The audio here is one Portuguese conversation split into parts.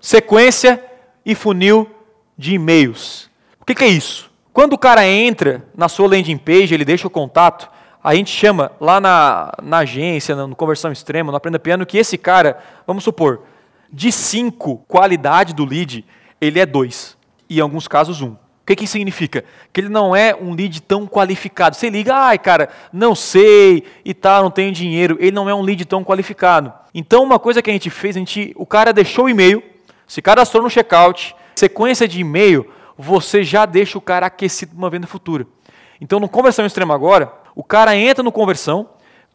sequência e funil de e-mails. O que, que é isso? Quando o cara entra na sua landing page, ele deixa o contato, a gente chama lá na, na agência, no Conversão Extrema, no Aprenda Piano, que esse cara, vamos supor, de 5 qualidade do lead, ele é 2. E em alguns casos, 1. Um. O que, que significa? Que ele não é um lead tão qualificado. Você liga, ai cara, não sei e tal, não tenho dinheiro. Ele não é um lead tão qualificado. Então, uma coisa que a gente fez, a gente, o cara deixou o e-mail, se cadastrou no checkout, sequência de e-mail, você já deixa o cara aquecido para uma venda futura. Então, no Conversão Extrema agora, o cara entra no Conversão,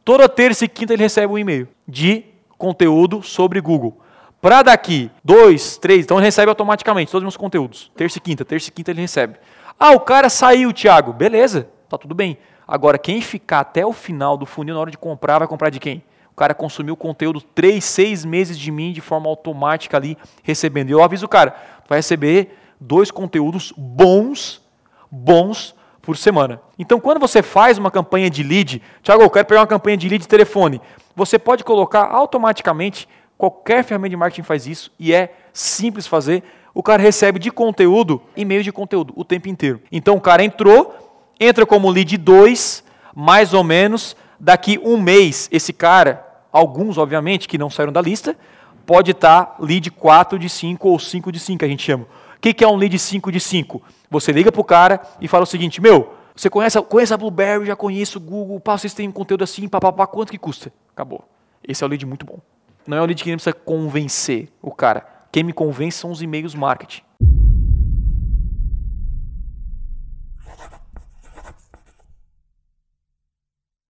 toda terça e quinta ele recebe um e-mail de conteúdo sobre Google. Para daqui, dois, três, então ele recebe automaticamente todos os meus conteúdos. Terça e quinta, terça e quinta ele recebe. Ah, o cara saiu, Thiago. Beleza, tá tudo bem. Agora, quem ficar até o final do funil na hora de comprar, vai comprar de quem? O cara consumiu conteúdo três, seis meses de mim de forma automática ali, recebendo. E eu aviso o cara, vai receber dois conteúdos bons, bons por semana. Então, quando você faz uma campanha de lead, Thiago, eu quero pegar uma campanha de lead de telefone, você pode colocar automaticamente Qualquer ferramenta de marketing faz isso e é simples fazer. O cara recebe de conteúdo e-mail de conteúdo o tempo inteiro. Então o cara entrou, entra como lead 2, mais ou menos, daqui um mês, esse cara, alguns obviamente que não saíram da lista, pode estar lead 4 de 5 ou 5 de 5, a gente chama. O que é um lead 5 de 5? Você liga para o cara e fala o seguinte, meu, você conhece, conhece a Blueberry, já conheço o Google, pá, vocês têm conteúdo assim, papapá, quanto que custa? Acabou. Esse é o lead muito bom. Não é o lead que precisa convencer o cara. Quem me convence são os e-mails marketing.